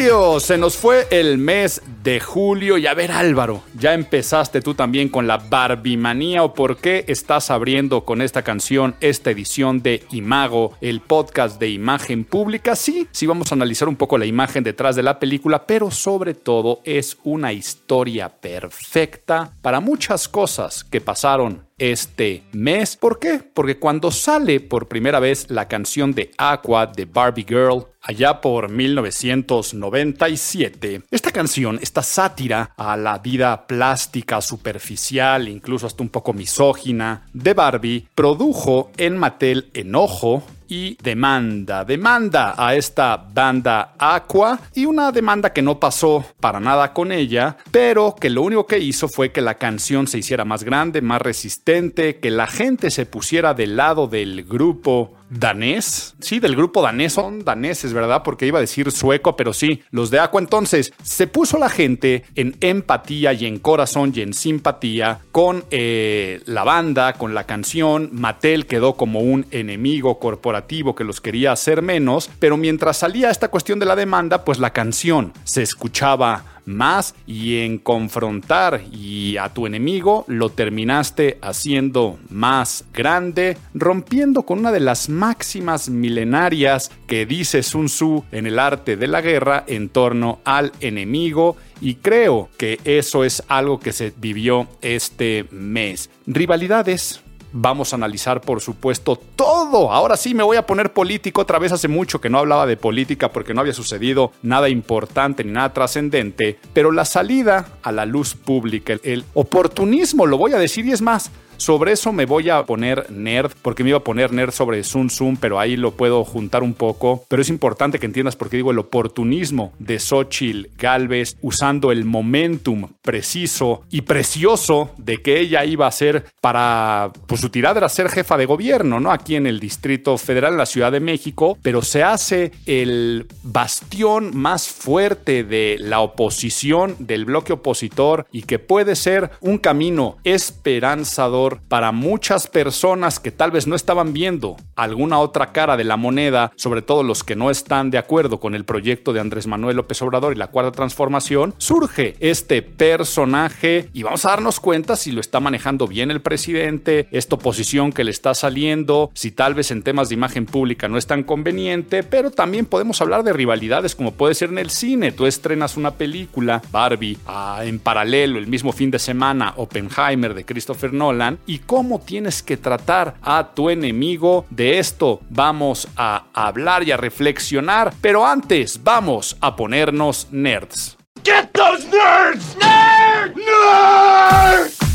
Se nos fue el mes de julio y a ver Álvaro, ya empezaste tú también con la Barbimanía o por qué estás abriendo con esta canción esta edición de Imago, el podcast de imagen pública. Sí, sí vamos a analizar un poco la imagen detrás de la película, pero sobre todo es una historia perfecta para muchas cosas que pasaron este mes. ¿Por qué? Porque cuando sale por primera vez la canción de Aqua de Barbie Girl, allá por 1997, esta canción, esta sátira a la vida plástica, superficial, incluso hasta un poco misógina de Barbie, produjo en Mattel enojo y demanda. Demanda a esta banda Aqua y una demanda que no pasó para nada con ella, pero que lo único que hizo fue que la canción se hiciera más grande, más resistente, que la gente se pusiera del lado del grupo danés. Sí, del grupo danés son daneses, ¿verdad? Porque iba a decir sueco, pero sí, los de Aqua. Entonces, se puso la gente en empatía y en corazón y en simpatía con eh, la banda, con la canción. Mattel quedó como un enemigo corporativo que los quería hacer menos, pero mientras salía esta cuestión de la demanda, pues la canción se escuchaba más y en confrontar y a tu enemigo lo terminaste haciendo más grande, rompiendo con una de las máximas milenarias que dice Sun Tzu en el arte de la guerra en torno al enemigo y creo que eso es algo que se vivió este mes. Rivalidades, Vamos a analizar, por supuesto, todo. Ahora sí me voy a poner político. Otra vez hace mucho que no hablaba de política porque no había sucedido nada importante ni nada trascendente. Pero la salida a la luz pública, el oportunismo, lo voy a decir y es más, sobre eso me voy a poner nerd, porque me iba a poner nerd sobre Sun Tzu, pero ahí lo puedo juntar un poco. Pero es importante que entiendas por qué digo el oportunismo de Xochitl Galvez usando el momentum preciso y precioso de que ella iba a ser para, pues su tirada era ser jefa de gobierno, ¿no? Aquí en el Distrito Federal, en la Ciudad de México, pero se hace el bastión más fuerte de la oposición, del bloque opositor y que puede ser un camino esperanzador para muchas personas que tal vez no estaban viendo alguna otra cara de la moneda, sobre todo los que no están de acuerdo con el proyecto de Andrés Manuel López Obrador y la cuarta transformación, surge este personaje y vamos a darnos cuenta si lo está manejando bien el presidente, esta oposición que le está saliendo, si tal vez en temas de imagen pública no es tan conveniente, pero también podemos hablar de rivalidades como puede ser en el cine. Tú estrenas una película, Barbie, ah, en paralelo el mismo fin de semana, Oppenheimer de Christopher Nolan, y cómo tienes que tratar a tu enemigo. De esto vamos a hablar y a reflexionar, pero antes vamos a ponernos nerds. Get those nerds! Nerds!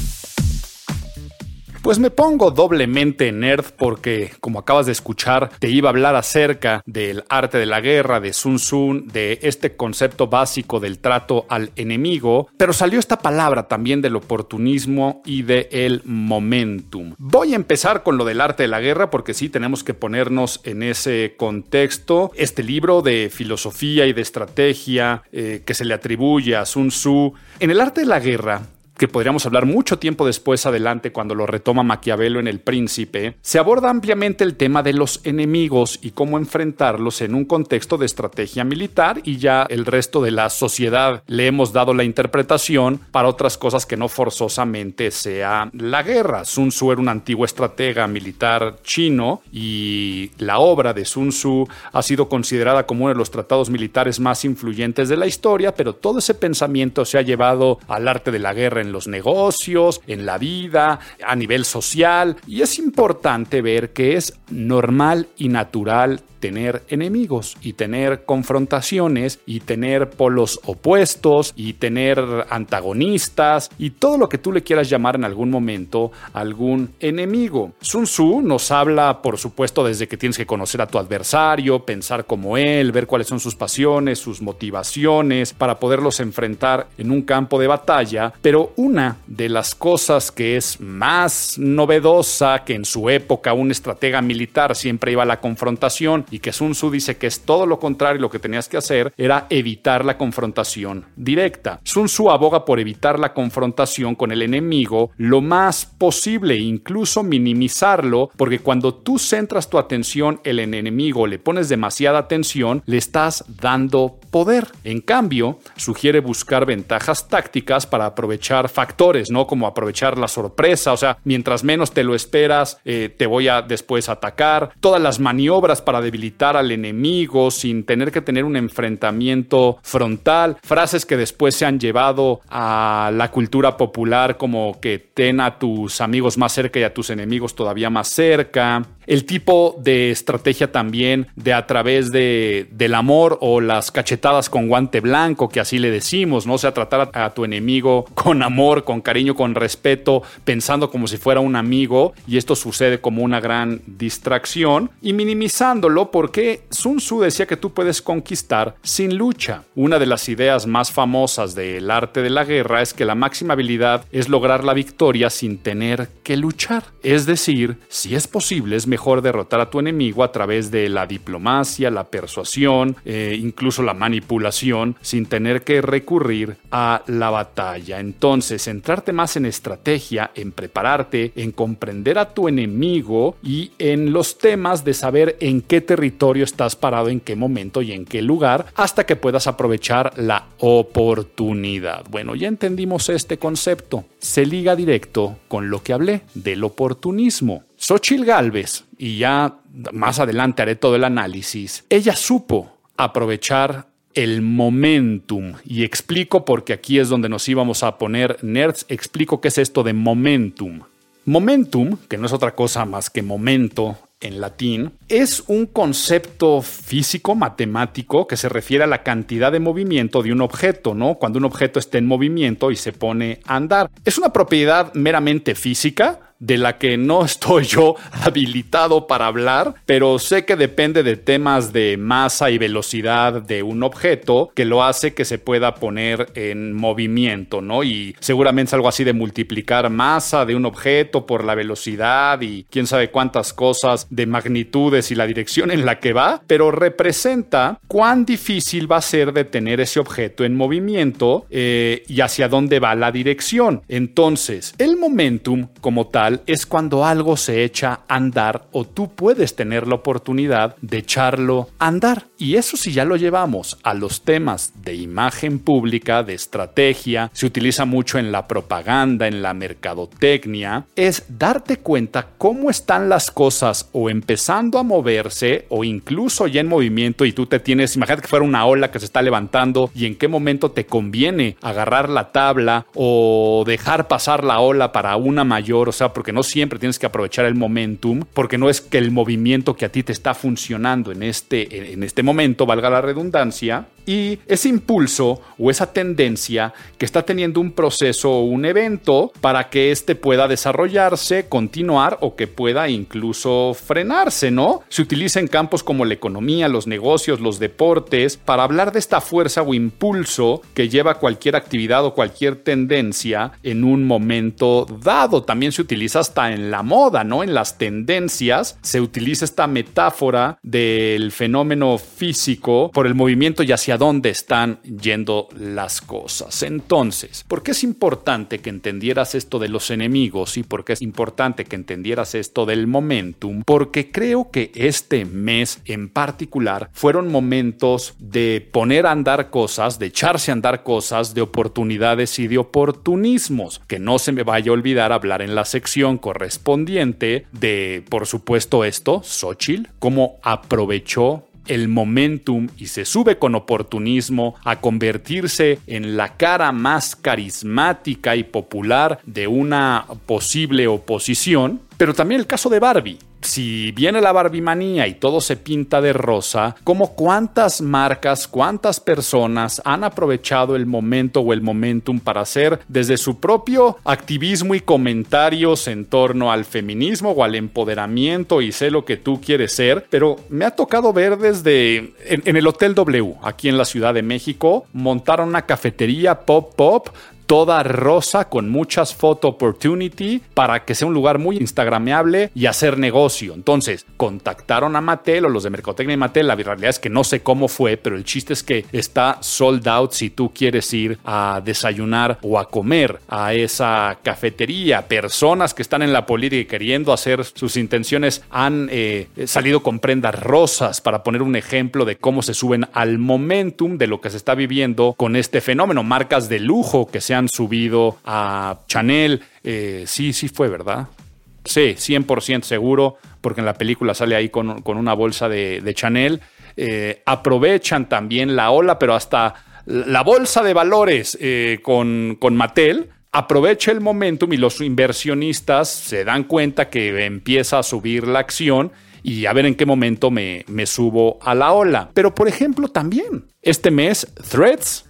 Pues me pongo doblemente nerd porque, como acabas de escuchar, te iba a hablar acerca del arte de la guerra, de Sun Tzu, de este concepto básico del trato al enemigo, pero salió esta palabra también del oportunismo y del momentum. Voy a empezar con lo del arte de la guerra porque sí tenemos que ponernos en ese contexto. Este libro de filosofía y de estrategia eh, que se le atribuye a Sun Tzu, en el arte de la guerra que podríamos hablar mucho tiempo después adelante cuando lo retoma Maquiavelo en El Príncipe, se aborda ampliamente el tema de los enemigos y cómo enfrentarlos en un contexto de estrategia militar y ya el resto de la sociedad le hemos dado la interpretación para otras cosas que no forzosamente sea la guerra. Sun Tzu era un antiguo estratega militar chino y la obra de Sun Tzu ha sido considerada como uno de los tratados militares más influyentes de la historia, pero todo ese pensamiento se ha llevado al arte de la guerra en los negocios, en la vida, a nivel social. Y es importante ver que es normal y natural tener enemigos y tener confrontaciones y tener polos opuestos y tener antagonistas y todo lo que tú le quieras llamar en algún momento algún enemigo. Sun Tzu nos habla, por supuesto, desde que tienes que conocer a tu adversario, pensar como él, ver cuáles son sus pasiones, sus motivaciones para poderlos enfrentar en un campo de batalla, pero una de las cosas que es más novedosa que en su época un estratega militar siempre iba a la confrontación y que Sun Tzu dice que es todo lo contrario lo que tenías que hacer, era evitar la confrontación directa. Sun Tzu aboga por evitar la confrontación con el enemigo lo más posible, incluso minimizarlo, porque cuando tú centras tu atención en el enemigo, le pones demasiada atención, le estás dando poder. En cambio, sugiere buscar ventajas tácticas para aprovechar factores, ¿no? Como aprovechar la sorpresa, o sea, mientras menos te lo esperas, eh, te voy a después atacar. Todas las maniobras para debilitar al enemigo sin tener que tener un enfrentamiento frontal. Frases que después se han llevado a la cultura popular como que ten a tus amigos más cerca y a tus enemigos todavía más cerca el tipo de estrategia también de a través de, del amor o las cachetadas con guante blanco, que así le decimos, ¿no? O sea, tratar a, a, tu enemigo con amor, con cariño, con respeto, pensando como si fuera un amigo, y esto sucede como una gran distracción, y minimizándolo porque Sun Tzu decía que tú puedes conquistar sin lucha. Una de las ideas más famosas del arte de la guerra es que la máxima habilidad es lograr la victoria sin tener que luchar. Es decir, si es posible, es mejor derrotar a tu enemigo a través de la diplomacia, la persuasión, eh, incluso la manipulación, sin tener que recurrir a la batalla. Entonces, centrarte más en estrategia, en prepararte, en comprender a tu enemigo y en los temas de saber en qué territorio estás parado, en qué momento y en qué lugar, hasta que puedas aprovechar la oportunidad. Bueno, ya entendimos este concepto. Se liga directo con lo que hablé del oportunismo. Xochil Galvez, y ya más adelante haré todo el análisis, ella supo aprovechar el momentum. Y explico porque aquí es donde nos íbamos a poner nerds, explico qué es esto de momentum. Momentum, que no es otra cosa más que momento en latín, es un concepto físico matemático que se refiere a la cantidad de movimiento de un objeto, ¿no? Cuando un objeto está en movimiento y se pone a andar. Es una propiedad meramente física, de la que no estoy yo habilitado para hablar, pero sé que depende de temas de masa y velocidad de un objeto que lo hace que se pueda poner en movimiento, ¿no? Y seguramente es algo así de multiplicar masa de un objeto por la velocidad y quién sabe cuántas cosas de magnitudes y la dirección en la que va, pero representa cuán difícil va a ser detener ese objeto en movimiento eh, y hacia dónde va la dirección. Entonces, el momentum como tal es cuando algo se echa a andar o tú puedes tener la oportunidad de echarlo a andar. Y eso si ya lo llevamos a los temas de imagen pública, de estrategia, se utiliza mucho en la propaganda, en la mercadotecnia, es darte cuenta cómo están las cosas o empezando a moverse o incluso ya en movimiento y tú te tienes, imagínate que fuera una ola que se está levantando y en qué momento te conviene agarrar la tabla o dejar pasar la ola para una mayor, o sea, porque no siempre tienes que aprovechar el momentum, porque no es que el movimiento que a ti te está funcionando en este, en este momento, valga la redundancia, y ese impulso o esa tendencia que está teniendo un proceso o un evento para que éste pueda desarrollarse, continuar o que pueda incluso frenarse, ¿no? Se utiliza en campos como la economía, los negocios, los deportes, para hablar de esta fuerza o impulso que lleva cualquier actividad o cualquier tendencia en un momento dado. También se utiliza hasta en la moda, ¿no? En las tendencias se utiliza esta metáfora del fenómeno físico por el movimiento y hacia dónde están yendo las cosas. Entonces, ¿por qué es importante que entendieras esto de los enemigos y por qué es importante que entendieras esto del momentum? Porque creo que este mes en particular fueron momentos de poner a andar cosas, de echarse a andar cosas, de oportunidades y de oportunismos. Que no se me vaya a olvidar hablar en la sección correspondiente de, por supuesto, esto, Xochitl, cómo aprovechó el momentum y se sube con oportunismo a convertirse en la cara más carismática y popular de una posible oposición, pero también el caso de Barbie. Si viene la barbimanía y todo se pinta de rosa, ¿cómo cuántas marcas, cuántas personas han aprovechado el momento o el momentum para hacer desde su propio activismo y comentarios en torno al feminismo o al empoderamiento y sé lo que tú quieres ser? Pero me ha tocado ver desde en, el Hotel W, aquí en la Ciudad de México, montaron una cafetería pop pop toda rosa con muchas photo opportunity para que sea un lugar muy instagrameable y hacer negocio. Entonces, contactaron a Mattel o los de Mercotecnia y Mattel. La realidad es que no sé cómo fue, pero el chiste es que está sold out si tú quieres ir a desayunar o a comer a esa cafetería. Personas que están en la política y queriendo hacer sus intenciones han eh, salido con prendas rosas para poner un ejemplo de cómo se suben al momentum de lo que se está viviendo con este fenómeno. Marcas de lujo que se han subido a Chanel. Eh, sí, sí fue, ¿verdad? Sí, 100% seguro, porque en la película sale ahí con, una bolsa de, Chanel. Eh, aprovechan también la ola, pero hasta la bolsa de valores eh, con, con Mattel aprovecha el momentum y los inversionistas se dan cuenta que empieza a subir la acción y a ver en qué momento me, me subo a la ola. Pero por ejemplo también, este mes Threads,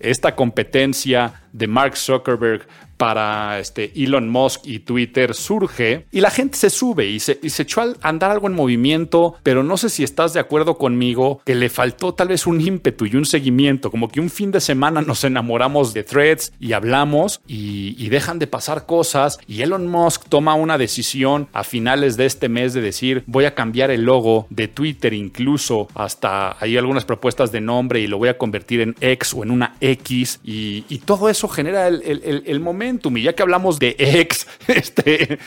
esta competencia de Mark Zuckerberg para este Elon Musk y Twitter surge y la gente se sube y se, y se echó a andar algo en movimiento, pero no sé si estás de acuerdo conmigo que le faltó tal vez un ímpetu y un seguimiento, como que un fin de semana nos enamoramos de threads y hablamos y, dejan de pasar cosas y Elon Musk toma una decisión a finales de este mes de decir voy a cambiar el logo de Twitter incluso hasta hay algunas propuestas de nombre y lo voy a convertir en X o en una X y, y todo eso genera el, el, el momento y ya que hablamos de ex, este,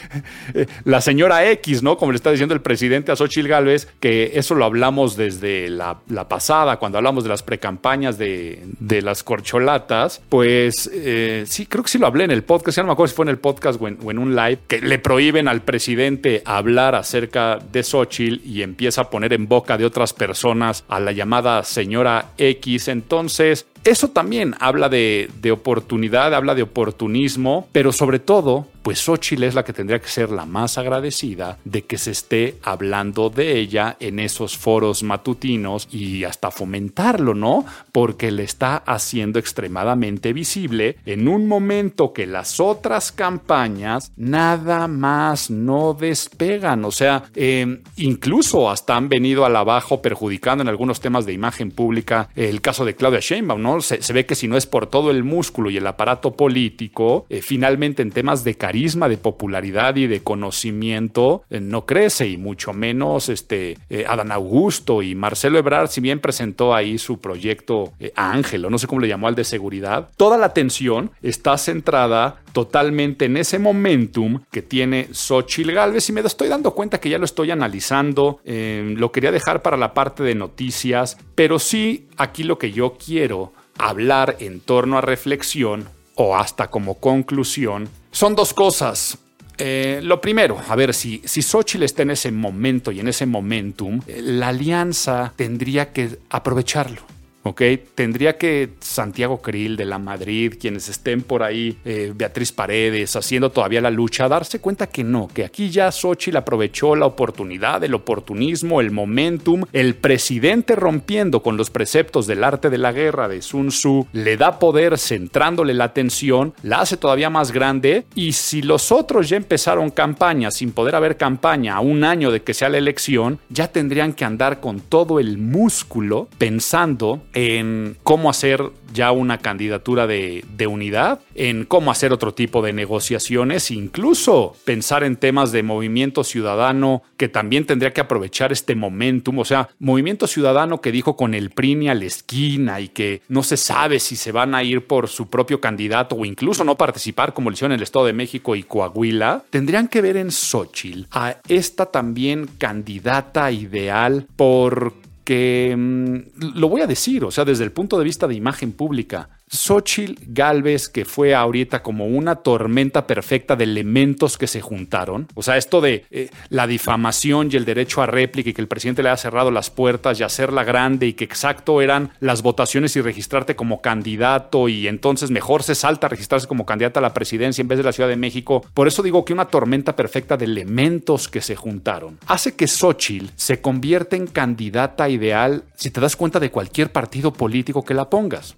la señora X, ¿no? Como le está diciendo el presidente a Xochitl Gálvez, que eso lo hablamos desde la, pasada, cuando hablamos de las precampañas de, de las corcholatas, pues eh, sí, creo que sí lo hablé en el podcast, ya no me acuerdo si fue en el podcast o en, un live, que le prohíben al presidente hablar acerca de Xochitl y empieza a poner en boca de otras personas a la llamada señora X. Entonces, eso también habla de, de, oportunidad, habla de oportunismo, pero sobre todo pues Xochitl es la que tendría que ser la más agradecida de que se esté hablando de ella en esos foros matutinos y hasta fomentarlo, ¿no? Porque le está haciendo extremadamente visible en un momento que las otras campañas nada más no despegan, o sea, em, incluso hasta han venido al abajo perjudicando en algunos temas de imagen pública el caso de Claudia Sheinbaum, ¿no? Se, ve que si no es por todo el músculo y el aparato político, eh, finalmente en temas de de popularidad y de conocimiento eh, no crece y mucho menos este eh, Adán Augusto y Marcelo Ebrard, si bien presentó ahí su proyecto eh, Ángel, no sé cómo le llamó al de seguridad, toda la atención está centrada totalmente en ese momentum que tiene Xochitl Galvez y me estoy dando cuenta que ya lo estoy analizando, lo quería dejar para la parte de noticias, pero sí aquí lo que yo quiero hablar en torno a reflexión o hasta como conclusión son dos cosas. Eh, lo primero, a ver, si, si Xochitl está en ese momento y en ese momentum, eh, la alianza tendría que aprovecharlo. ¿Ok? Tendría que Santiago Krill de la Madrid, quienes estén por ahí, eh, Beatriz Paredes, haciendo todavía la lucha, darse cuenta que no, que aquí ya Xochitl aprovechó la oportunidad, el oportunismo, el momentum, el presidente rompiendo con los preceptos del arte de la guerra de Sun Tzu, le da poder centrándole la atención, la hace todavía más grande y si los otros ya empezaron campaña sin poder haber campaña a un año de que sea la elección, ya tendrían que andar con todo el músculo pensando en cómo hacer ya una candidatura de, unidad, en cómo hacer otro tipo de negociaciones, incluso pensar en temas de movimiento ciudadano que también tendría que aprovechar este momentum, o sea, movimiento ciudadano que dijo con el PRINI a la esquina y que no se sabe si se van a ir por su propio candidato o incluso no participar como lo hicieron en el Estado de México y Coahuila, tendrían que ver en Xochitl a esta también candidata ideal por que mm, lo voy a decir, o sea, desde el punto de vista de imagen pública, Xochitl Galvez, que fue ahorita como una tormenta perfecta de elementos que se juntaron. O sea, esto de eh, la difamación y el derecho a réplica y que el presidente le haya cerrado las puertas y hacerla grande y que exacto eran las votaciones y registrarte como candidato y entonces mejor se salta a registrarse como candidata a la presidencia en vez de la Ciudad de México. Por eso digo que una tormenta perfecta de elementos que se juntaron hace que Xochitl se convierta en candidata ideal si te das cuenta de cualquier partido político que la pongas.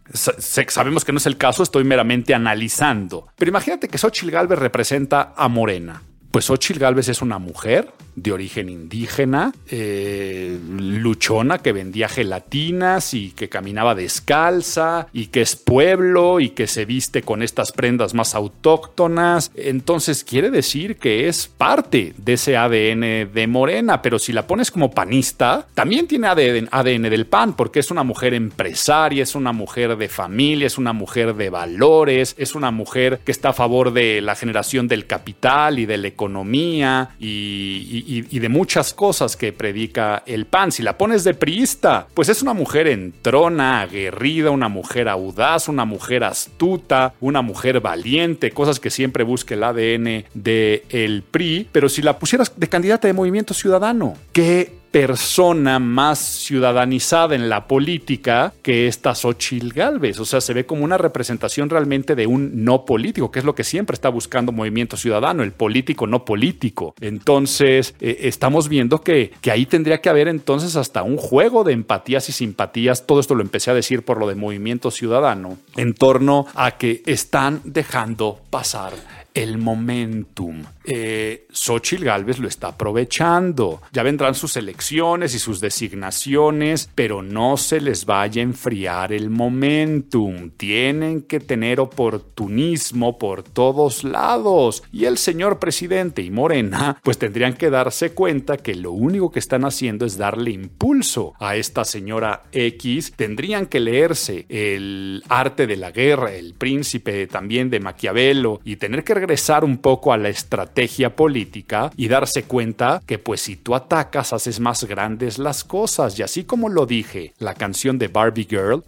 Sabemos que no es el caso, estoy meramente analizando. Pero imagínate que Xochitl Galvez representa a Morena. Pues Xochitl Galvez es una mujer de origen indígena, eh, luchona que vendía gelatinas y que caminaba descalza y que es pueblo y que se viste con estas prendas más autóctonas. Entonces quiere decir que es parte de ese ADN de Morena, pero si la pones como panista, también tiene ADN, del PAN porque es una mujer empresaria, es una mujer de familia, es una mujer de valores, es una mujer que está a favor de la generación del capital y de la economía y, de muchas cosas que predica el PAN. Si la pones de priista, pues es una mujer entrona, aguerrida, una mujer audaz, una mujer astuta, una mujer valiente, cosas que siempre busca el ADN del el PRI. Pero si la pusieras de candidata de Movimiento Ciudadano, ¿qué persona más ciudadanizada en la política que esta Xochitl Galvez. O sea, se ve como una representación realmente de un no político, que es lo que siempre está buscando Movimiento Ciudadano, el político no político. Entonces, eh, estamos viendo que, que ahí tendría que haber entonces hasta un juego de empatías y simpatías. Todo esto lo empecé a decir por lo de Movimiento Ciudadano, en torno a que están dejando pasar el momentum. Eh, Xochitl Galvez lo está aprovechando. Ya vendrán sus elecciones y sus designaciones, pero no se les vaya a enfriar el momentum. Tienen que tener oportunismo por todos lados. Y el señor presidente y Morena, pues tendrían que darse cuenta que lo único que están haciendo es darle impulso a esta señora X. Tendrían que leerse el arte de la guerra, el príncipe también de Maquiavelo y tener que regresar un poco a la estrategia política y darse cuenta que pues si tú atacas haces más grandes las cosas y así como lo dije, la canción de Barbie Girl,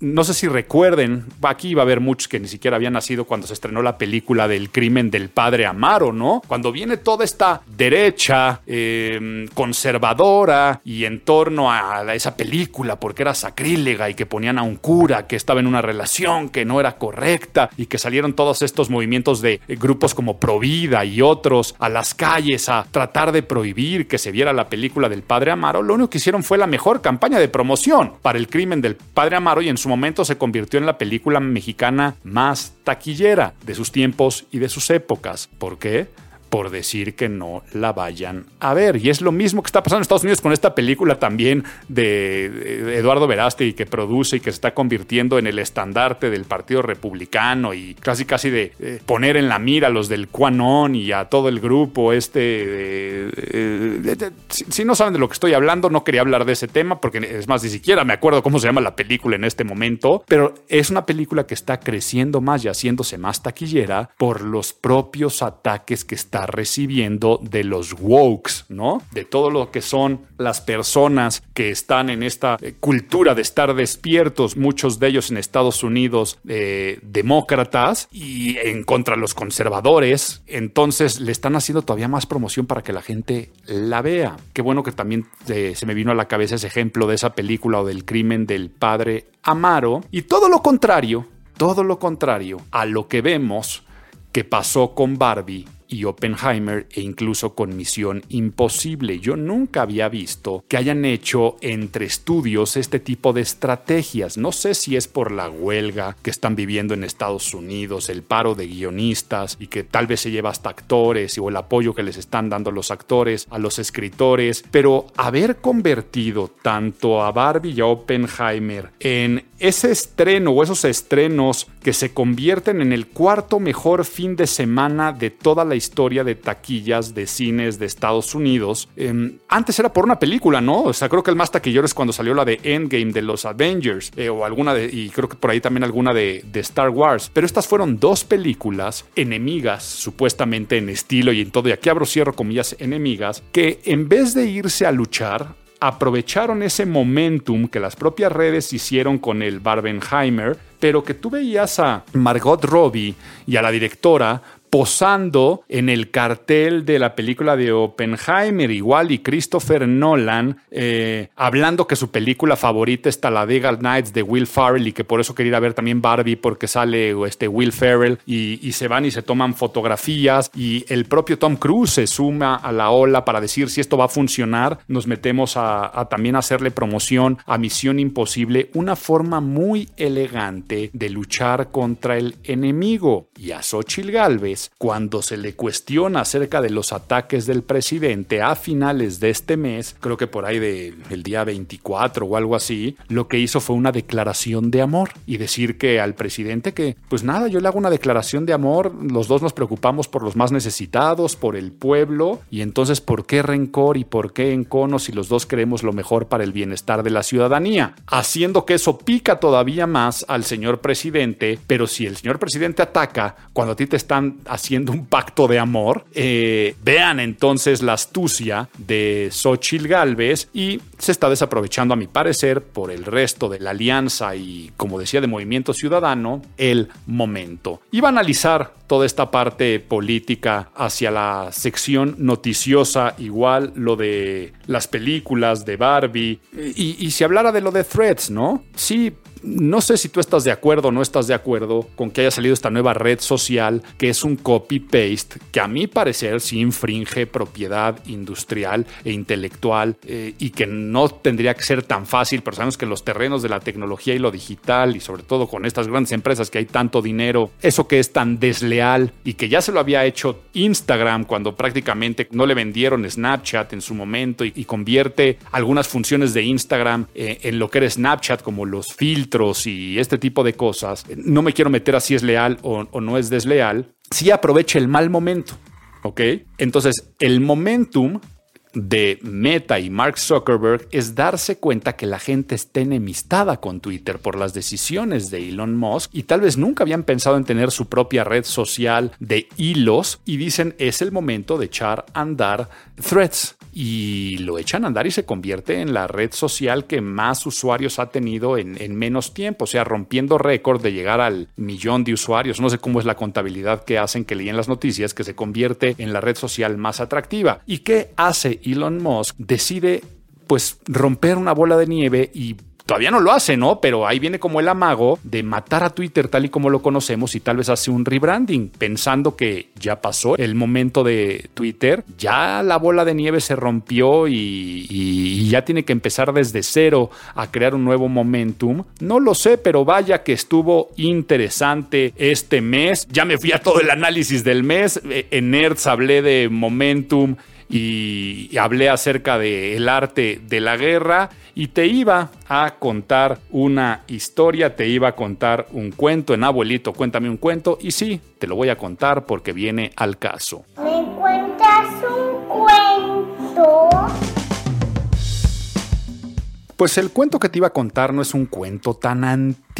no sé si recuerden, aquí iba a haber muchos que ni siquiera habían nacido cuando se estrenó la película del crimen del padre Amaro, ¿no? Cuando viene toda esta derecha em, conservadora y en torno a esa película porque era sacrílega y que ponían a un cura que estaba en una relación que no era correcta y que salieron todos estos movimientos de grupos como Provida y otros a las calles a tratar de prohibir que se viera la película del Padre Amaro, lo único que hicieron fue la mejor campaña de promoción para el crimen del Padre Amaro y en su momento se convirtió en la película mexicana más taquillera de sus tiempos y de sus épocas. ¿Por qué? Por decir que no la vayan a ver. Y es lo mismo que está pasando en Estados Unidos con esta película también de Eduardo Verástegui que produce y que se está convirtiendo en el estandarte del Partido Republicano y casi casi de eh, poner en la mira a los del QAnon y a todo el grupo este. si, no saben de lo que estoy hablando, no quería hablar de ese tema porque es más, ni siquiera me acuerdo cómo se llama la película en este momento, pero es una película que está creciendo más y haciéndose más taquillera por los propios ataques que está recibiendo de los wokes, ¿no? De todo lo que son las personas que están en esta eh, cultura de estar despiertos, muchos de ellos en Estados Unidos eh, demócratas y en contra de los conservadores. Entonces le están haciendo todavía más promoción para que la gente la vea. Qué bueno que también eh, se me vino a la cabeza ese ejemplo de esa película o del crimen del padre Amaro. Y todo lo contrario, todo lo contrario a lo que vemos que pasó con Barbie y Oppenheimer e incluso con Misión Imposible. Yo nunca había visto que hayan hecho entre estudios este tipo de estrategias. No sé si es por la huelga que están viviendo en Estados Unidos, el paro de guionistas y que tal vez se lleva hasta actores o el apoyo que les están dando los actores a los escritores, pero haber convertido tanto a Barbie y a Oppenheimer en ese estreno o esos estrenos que se convierten en el cuarto mejor fin de semana de toda la historia de taquillas de cines de Estados Unidos. Em, antes era por una película, ¿no? O sea, creo que el más taquillero es cuando salió la de Endgame de los Avengers, eh, o alguna de, y creo que por ahí también alguna de, de Star Wars. Pero estas fueron dos películas enemigas, supuestamente en estilo y en todo, y aquí abro cierro comillas, enemigas, que en vez de irse a luchar, aprovecharon ese momentum que las propias redes hicieron con el Barbenheimer, pero que tú veías a Margot Robbie y a la directora posando en el cartel de la película de Oppenheimer, igual, y Christopher Nolan eh, hablando que su película favorita está la Legal Nights de Will Ferrell y que por eso quería ver también Barbie porque sale este Will Ferrell y, se van y se toman fotografías y el propio Tom Cruise se suma a la ola para decir si esto va a funcionar, nos metemos a también hacerle promoción a Misión Imposible, una forma muy elegante de luchar contra el enemigo. Y a Xochitl Galvez cuando se le cuestiona acerca de los ataques del presidente a finales de este mes, creo que por ahí del día 24 o algo así, lo que hizo fue una declaración de amor y decir que al presidente que, pues nada, yo le hago una declaración de amor, los dos nos preocupamos por los más necesitados, por el pueblo, y entonces, ¿por qué rencor y por qué encono si los dos queremos lo mejor para el bienestar de la ciudadanía? Haciendo que eso pica todavía más al señor presidente, pero si el señor presidente ataca cuando a ti te están haciendo un pacto de amor. Eh, vean entonces la astucia de Xochitl Galvez y se está desaprovechando, a mi parecer, por el resto de la alianza y, como decía, de Movimiento Ciudadano, el momento. Iba a analizar toda esta parte política hacia la sección noticiosa, igual lo de las películas de Barbie, y, y si hablara de lo de Threads, ¿no? Sí, no sé si tú estás de acuerdo o no estás de acuerdo con que haya salido esta nueva red social que es un copy-paste que a mi parecer sí infringe propiedad industrial e intelectual eh, y que no tendría que ser tan fácil, pero sabemos que los terrenos de la tecnología y lo digital y sobre todo con estas grandes empresas que hay tanto dinero, eso que es tan desleal y que ya se lo había hecho Instagram cuando prácticamente no le vendieron Snapchat en su momento y, convierte algunas funciones de Instagram eh, en lo que era Snapchat como los filtros y este tipo de cosas, no me quiero meter a si es leal o, no es desleal, si aprovecha el mal momento. ¿Ok? Entonces, el momentum de Meta y Mark Zuckerberg es darse cuenta que la gente está enemistada con Twitter por las decisiones de Elon Musk y tal vez nunca habían pensado en tener su propia red social de hilos y dicen es el momento de echar a andar threads y lo echan a andar y se convierte en la red social que más usuarios ha tenido en, menos tiempo, o sea, rompiendo récord de llegar al millón de usuarios. No sé cómo es la contabilidad que hacen que leían las noticias, que se convierte en la red social más atractiva. ¿Y qué hace Elon Musk? Decide pues romper una bola de nieve y todavía no lo hace, ¿no? Pero ahí viene como el amago de matar a Twitter tal y como lo conocemos y tal vez hace un rebranding, pensando que ya pasó el momento de Twitter, ya la bola de nieve se rompió y, ya tiene que empezar desde cero a crear un nuevo momentum. No lo sé, pero vaya que estuvo interesante este mes. Ya me fui a todo el análisis del mes. Eh, en Nerds hablé de momentum y hablé acerca del arte de la guerra y te iba a contar una historia, te iba a contar un cuento en abuelito, cuéntame un cuento y sí, te lo voy a contar porque viene al caso. ¿Me cuentas un cuento? Pues el cuento que te iba a contar no es un cuento tan antiguo,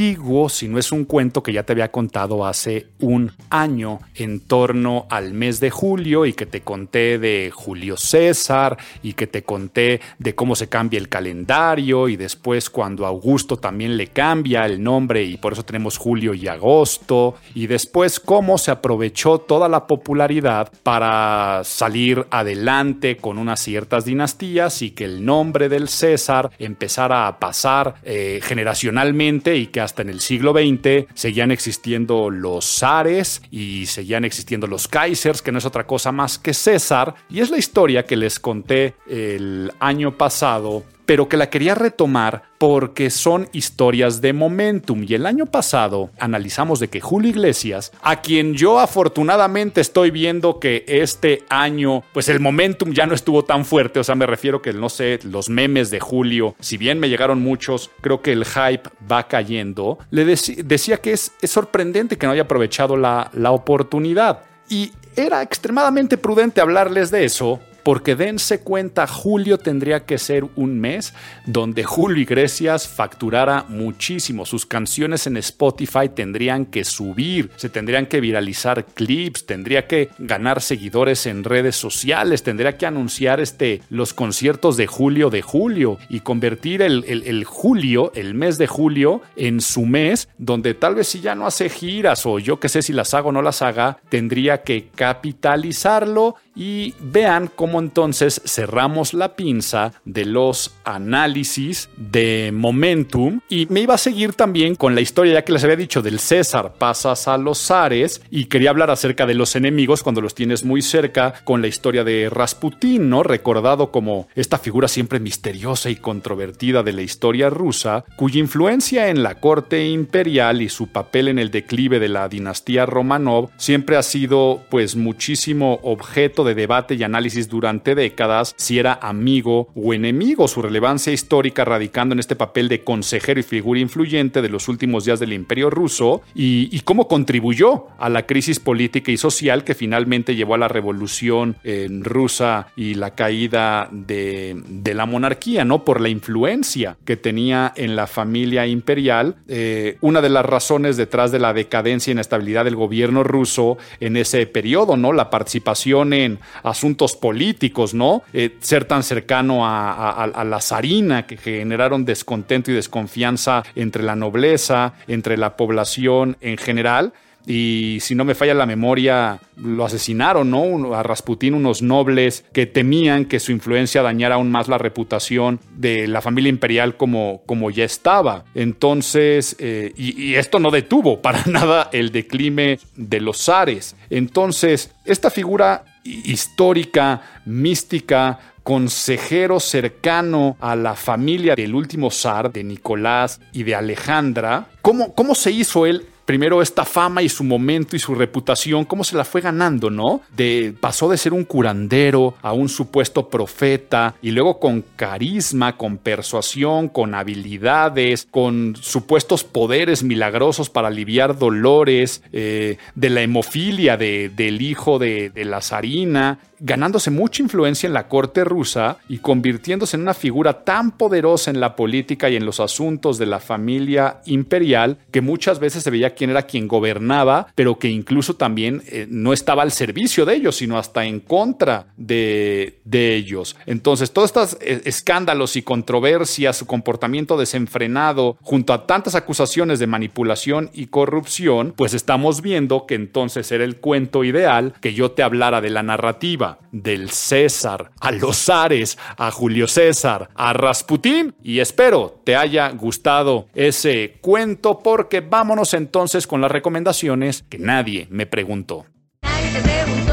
sino es un cuento que ya te había contado hace un año en torno al mes de julio y que te conté de Julio César y que te conté de cómo se cambia el calendario y después cuando Augusto también le cambia el nombre y por eso tenemos julio y agosto y después cómo se aprovechó toda la popularidad para salir adelante con unas ciertas dinastías y que el nombre del César empezó a pasar eh, generacionalmente y que hasta en el siglo XX seguían existiendo los zares y seguían existiendo los kaisers, que no es otra cosa más que César. Y es la historia que les conté el año pasado pero que la quería retomar porque son historias de momentum. Y el año pasado analizamos de que Julio Iglesias, a quien yo afortunadamente estoy viendo que este año, pues el momentum ya no estuvo tan fuerte, o sea, me refiero que, no sé, los memes de Julio, si bien me llegaron muchos, creo que el hype va cayendo, le decía que es, sorprendente que no haya aprovechado la, la oportunidad. Y era extremadamente prudente hablarles de eso Porque dense cuenta, julio tendría que ser un mes donde Julio Iglesias facturara muchísimo. Sus canciones en Spotify tendrían que subir, se tendrían que viralizar clips, tendría que ganar seguidores en redes sociales, tendría que anunciar este, los conciertos de julio de julio y convertir el, el julio, el mes de julio, en su mes donde tal vez si ya no hace giras o yo que sé si las hago o no las haga, tendría que capitalizarlo y vean cómo entonces cerramos la pinza de los análisis de Momentum y me iba a seguir también con la historia ya que les había dicho del César pasas a los Ares y quería hablar acerca de los enemigos cuando los tienes muy cerca con la historia de Rasputín, ¿no? Recordado como esta figura siempre misteriosa y controvertida de la historia rusa, cuya influencia en la corte imperial y su papel en el declive de la dinastía Romanov siempre ha sido pues muchísimo objeto de debate y análisis durante décadas si era amigo o enemigo, su relevancia histórica radicando en este papel de consejero y figura influyente de los últimos días del imperio ruso y, cómo contribuyó a la crisis política y social que finalmente llevó a la revolución rusa y la caída de, la monarquía, ¿no? Por la influencia que tenía en la familia imperial. Eh, una de las razones detrás de la decadencia y inestabilidad del gobierno ruso en ese periodo, ¿no? La participación en asuntos políticos, ¿no? Eh, ser tan cercano a, la zarina que generaron descontento y desconfianza entre la nobleza, entre la población en general y si no me falla la memoria, lo asesinaron, ¿no? A Rasputín, unos nobles que temían que su influencia dañara aún más la reputación de la familia imperial como, como ya estaba. Entonces, eh, y, esto no detuvo para nada el declive de los zares. Entonces, esta figura histórica, mística, consejero cercano a la familia del último zar, de Nicolás y de Alejandra. ¿Cómo, cómo se hizo él primero esta fama y su momento y su reputación, cómo se la fue ganando, ¿no? De, pasó de ser un curandero a un supuesto profeta y luego con carisma, con persuasión, con habilidades, con supuestos poderes milagrosos para aliviar dolores, eh, de la hemofilia del hijo de, de la zarina, ganándose mucha influencia en la corte rusa y convirtiéndose en una figura tan poderosa en la política y en los asuntos de la familia imperial que muchas veces se veía quién era quien gobernaba, pero que incluso también eh, no estaba al servicio de ellos, sino hasta en contra de, de ellos. Entonces, todos estos eh, escándalos y controversias, su comportamiento desenfrenado, junto a tantas acusaciones de manipulación y corrupción, pues estamos viendo que entonces era el cuento ideal que yo te hablara de la narrativa del César, a los Ares, a Julio César, a Rasputín y espero te haya gustado ese cuento porque vámonos entonces con las recomendaciones que nadie me preguntó, nadie te preguntó.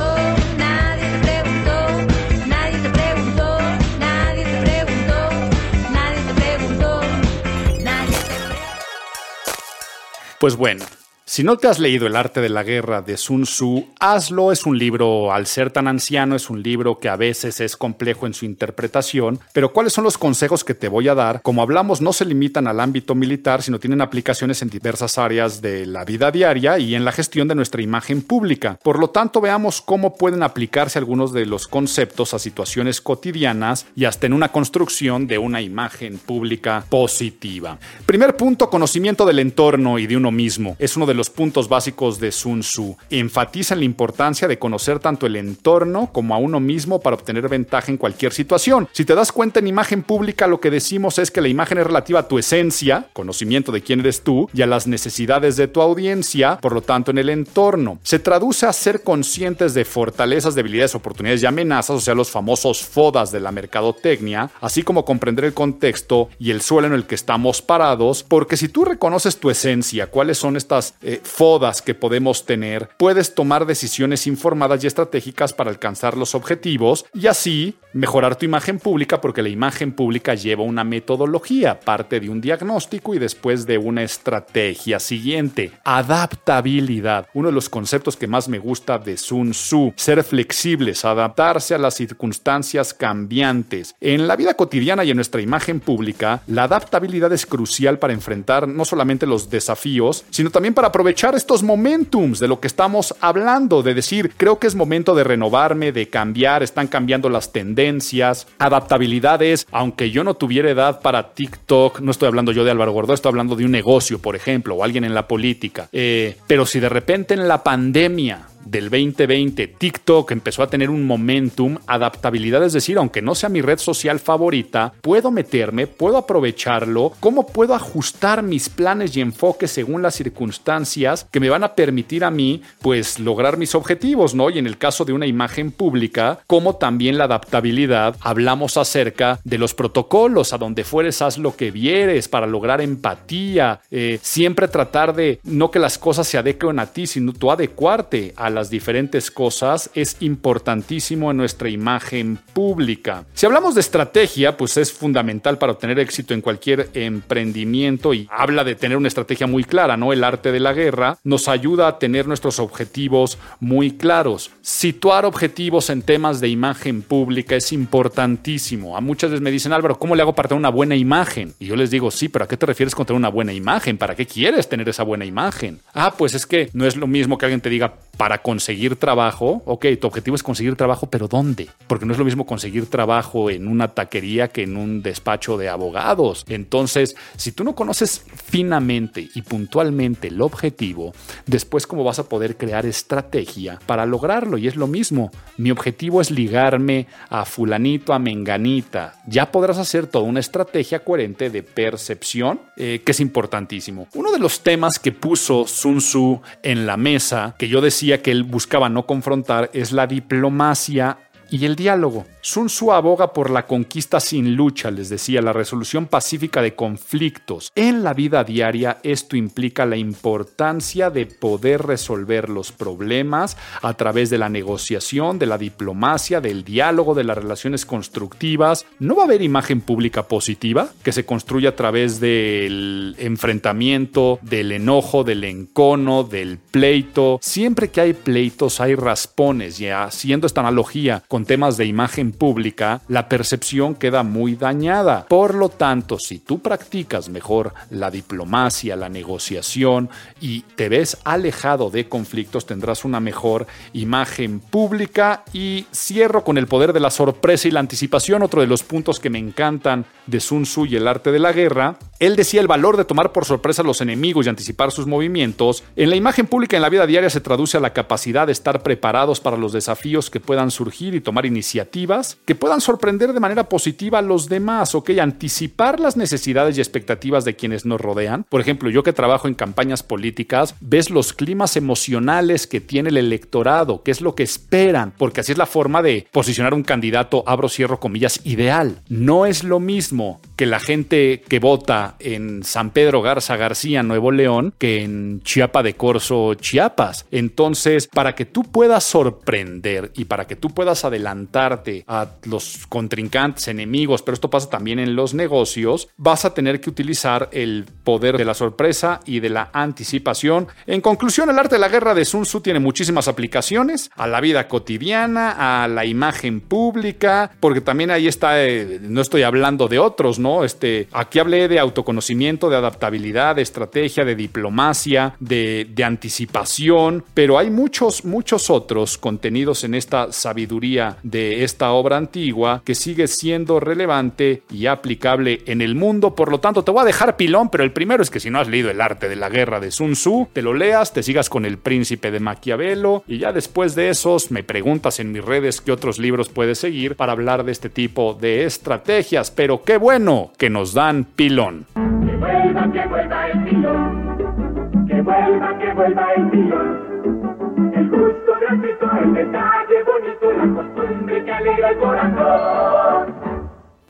Pues bueno, si no te has leído El arte de la guerra de Sun Tzu, hazlo. Es un libro, al ser tan anciano, es un libro que a veces es complejo en su interpretación. Pero ¿cuáles son los consejos que te voy a dar? Como hablamos, no se limitan al ámbito militar, sino tienen aplicaciones en diversas áreas de la vida diaria y en la gestión de nuestra imagen pública. Por lo tanto, veamos cómo pueden aplicarse algunos de los conceptos a situaciones cotidianas y hasta en una construcción de una imagen pública positiva. Primer punto, conocimiento del entorno y de uno mismo. Es uno de los puntos básicos de Sun Tzu. Enfatizan la importancia de conocer tanto el entorno como a uno mismo para obtener ventaja en cualquier situación. Si te das cuenta en imagen pública, lo que decimos es que la imagen es relativa a tu esencia, conocimiento de quién eres tú, y a las necesidades de tu audiencia, por lo tanto en el entorno. Se traduce a ser conscientes de fortalezas, debilidades, oportunidades y amenazas, o sea, los famosos FODAS de la mercadotecnia, así como comprender el contexto y el suelo en el que estamos parados, porque si tú reconoces tu esencia, cuáles son estas eh, fodas que podemos tener, puedes tomar decisiones informadas y estratégicas para alcanzar los objetivos y así mejorar tu imagen pública porque la imagen pública lleva una metodología, parte de un diagnóstico y después de una estrategia siguiente. Adaptabilidad, uno de los conceptos que más me gusta de Sun Tzu, ser flexibles, adaptarse a las circunstancias cambiantes. En la vida cotidiana y en nuestra imagen pública, la adaptabilidad es crucial para enfrentar no solamente los desafíos, sino también para aprovechar estos momentums de lo que estamos hablando, de decir, creo que es momento de renovarme, de cambiar, están cambiando las tendencias, adaptabilidades, aunque yo no tuviera edad para TikTok, no estoy hablando yo de Álvaro Gordo, estoy hablando de un negocio, por ejemplo, o alguien en la política. Eh, pero si de repente en la pandemia del 2020, TikTok empezó a tener un momentum, adaptabilidad, es decir, aunque no sea mi red social favorita, puedo meterme, puedo aprovecharlo, cómo puedo ajustar mis planes y enfoques según las circunstancias que me van a permitir a mí, pues, lograr mis objetivos, ¿no? Y en el caso de una imagen pública, como también la adaptabilidad, hablamos acerca de los protocolos, a donde fueres, haz lo que vieres para lograr empatía, eh, siempre tratar de no que las cosas se adecuen a ti, sino tú adecuarte a las diferentes cosas es importantísimo en nuestra imagen pública. Si hablamos de estrategia, pues es fundamental para obtener éxito en cualquier emprendimiento y habla de tener una estrategia muy clara, ¿no? El arte de la guerra nos ayuda a tener nuestros objetivos muy claros. Situar objetivos en temas de imagen pública es importantísimo. A muchas veces me dicen, Álvaro, ¿cómo le hago para tener una buena imagen? Y yo les digo, sí, pero ¿a qué te refieres con tener una buena imagen? ¿Para qué quieres tener esa buena imagen? Ah, pues es que no es lo mismo que alguien te diga, para conseguir trabajo, ok, tu objetivo es conseguir trabajo, pero ¿dónde? Porque no es lo mismo conseguir trabajo en una taquería que en un despacho de abogados. Entonces, si tú no conoces finamente y puntualmente el objetivo, después cómo vas a poder crear estrategia para lograrlo. Y es lo mismo, mi objetivo es ligarme a fulanito, a menganita. Ya podrás hacer toda una estrategia coherente de percepción, eh, que es importantísimo. Uno de los temas que puso Sun Tzu en la mesa, que yo decía, que él buscaba no confrontar es la diplomacia y el diálogo. Sun Tzu aboga por la conquista sin lucha, les decía, la resolución pacífica de conflictos. En la vida diaria esto implica la importancia de poder resolver los problemas a través de la negociación, de la diplomacia, del diálogo, de las relaciones constructivas. No va a haber imagen pública positiva que se construye a través del enfrentamiento, del enojo, del encono, del pleito. Siempre que hay pleitos hay raspones y haciendo esta analogía con temas de imagen pública, la percepción queda muy dañada. Por lo tanto, si tú practicas mejor la diplomacia, la negociación y te ves alejado de conflictos, tendrás una mejor imagen pública. Y cierro con el poder de la sorpresa y la anticipación, otro de los puntos que me encantan de Sun Tzu y el arte de la guerra. Él decía el valor de tomar por sorpresa a los enemigos y anticipar sus movimientos. En la imagen pública en la vida diaria se traduce a la capacidad de estar preparados para los desafíos que puedan surgir y tomar iniciativas que puedan sorprender de manera positiva a los demás, ¿ok? Anticipar las necesidades y expectativas de quienes nos rodean. Por ejemplo, yo que trabajo en campañas políticas, ves los climas emocionales que tiene el electorado, qué es lo que esperan, porque así es la forma de posicionar un candidato, abro, cierro comillas, ideal. No es lo mismo que la gente que vota en San Pedro Garza García, Nuevo León, que en Chiapa de Corzo, Chiapas. Entonces, para que tú puedas sorprender y para que tú puedas adelantarte a los contrincantes, enemigos, pero esto pasa también en los negocios, vas a tener que utilizar el poder de la sorpresa y de la anticipación. En conclusión, el arte de la guerra de Sun Tzu tiene muchísimas aplicaciones a la vida cotidiana, a la imagen pública, porque también ahí está, eh, no estoy hablando de otros, ¿no? Este, aquí hablé de autoconocimiento, de adaptabilidad, de estrategia, de diplomacia, de, de anticipación, pero hay muchos, muchos otros contenidos en esta sabiduría de esta obra antigua que sigue siendo relevante y aplicable en el mundo. Por lo tanto, te voy a dejar pilón, pero el primero es que si no has leído El arte de la guerra de Sun Tzu, te lo leas, te sigas con El príncipe de Maquiavelo y ya después de esos me preguntas en mis redes qué otros libros puedes seguir para hablar de este tipo de estrategias. Pero qué bueno que nos dan pilón. Que vuelva, que vuelva el pilón. Que vuelva, que vuelva el pilón. El gusto gratuito, el detalle bonito, la costumbre que alegra el corazón.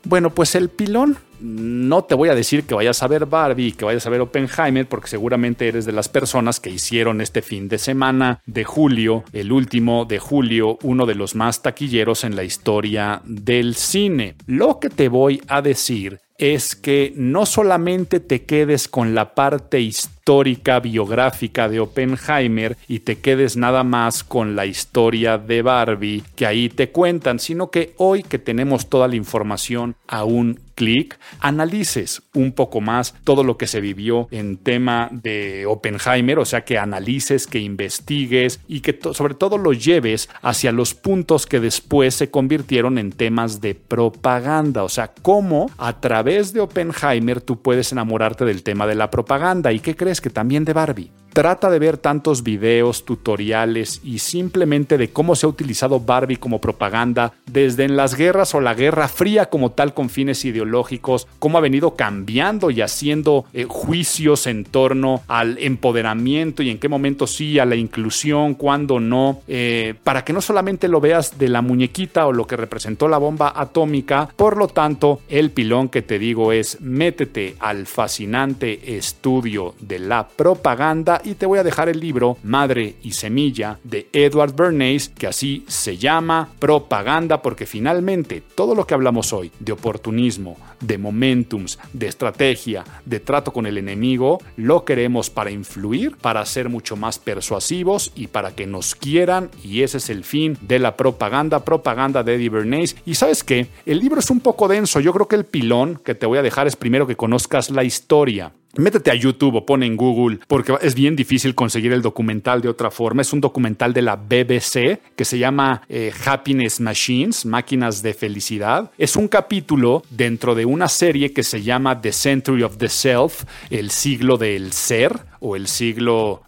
Bueno, pues el pilón. No te voy a decir que vayas a ver Barbie que vayas a ver Oppenheimer, porque seguramente eres de las personas que hicieron este fin de semana de julio, el último de julio, uno de los más taquilleros en la historia del cine. Lo que te voy a decir es que no solamente te quedes con la parte histórica, histórica, biográfica de Oppenheimer y te quedes nada más con la historia de Barbie que ahí te cuentan, sino que hoy que tenemos toda la información a un clic, analices un poco más todo lo que se vivió en tema de Oppenheimer, o sea, que analices, que investigues y que sobre todo lo lleves hacia los puntos que después se convirtieron en temas de propaganda, o sea, cómo a través de Oppenheimer tú puedes enamorarte del tema de la propaganda y qué crees que también de Barbie. Trata de ver tantos videos, tutoriales y simplemente de cómo se ha utilizado Barbie como propaganda desde en las guerras o la Guerra Fría como tal con fines ideológicos, cómo ha venido cambiando y haciendo eh, juicios en torno al empoderamiento y en qué momento sí, a la inclusión, cuándo no, eh, para que no solamente lo veas de la muñequita o lo que representó la bomba atómica, por lo tanto, el pilón que te digo es métete al fascinante estudio de la propaganda y te voy a dejar el libro Madre y Semilla de Edward Bernays, que así se llama Propaganda, porque finalmente todo lo que hablamos hoy de oportunismo, de momentums, de estrategia, de trato con el enemigo, lo queremos para influir, para ser mucho más persuasivos y para que nos quieran y ese es el fin de la propaganda, propaganda de Eddie Bernays. Y sabes qué, el libro es un poco denso, yo creo que el pilón que te voy a dejar es primero que conozcas la historia. Métete a YouTube o pone en Google, porque es bien difícil conseguir el documental de otra forma. Es un documental de la BBC que se llama eh, Happiness Machines, Máquinas de Felicidad. Es un capítulo dentro de una serie que se llama The Century of the Self, el siglo del ser o el siglo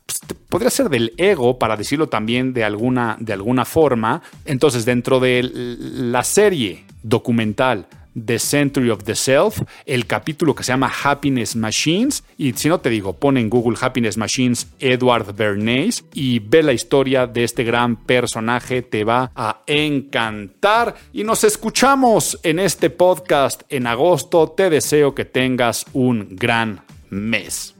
podría ser del ego para decirlo también de alguna de alguna forma entonces dentro de la serie documental The Century of the Self, el capítulo que se llama Happiness Machines. Y si no te digo, pon en Google Happiness Machines Edward Bernays y ve la historia de este gran personaje, te va a encantar. Y nos escuchamos en este podcast en agosto. Te deseo que tengas un gran mes.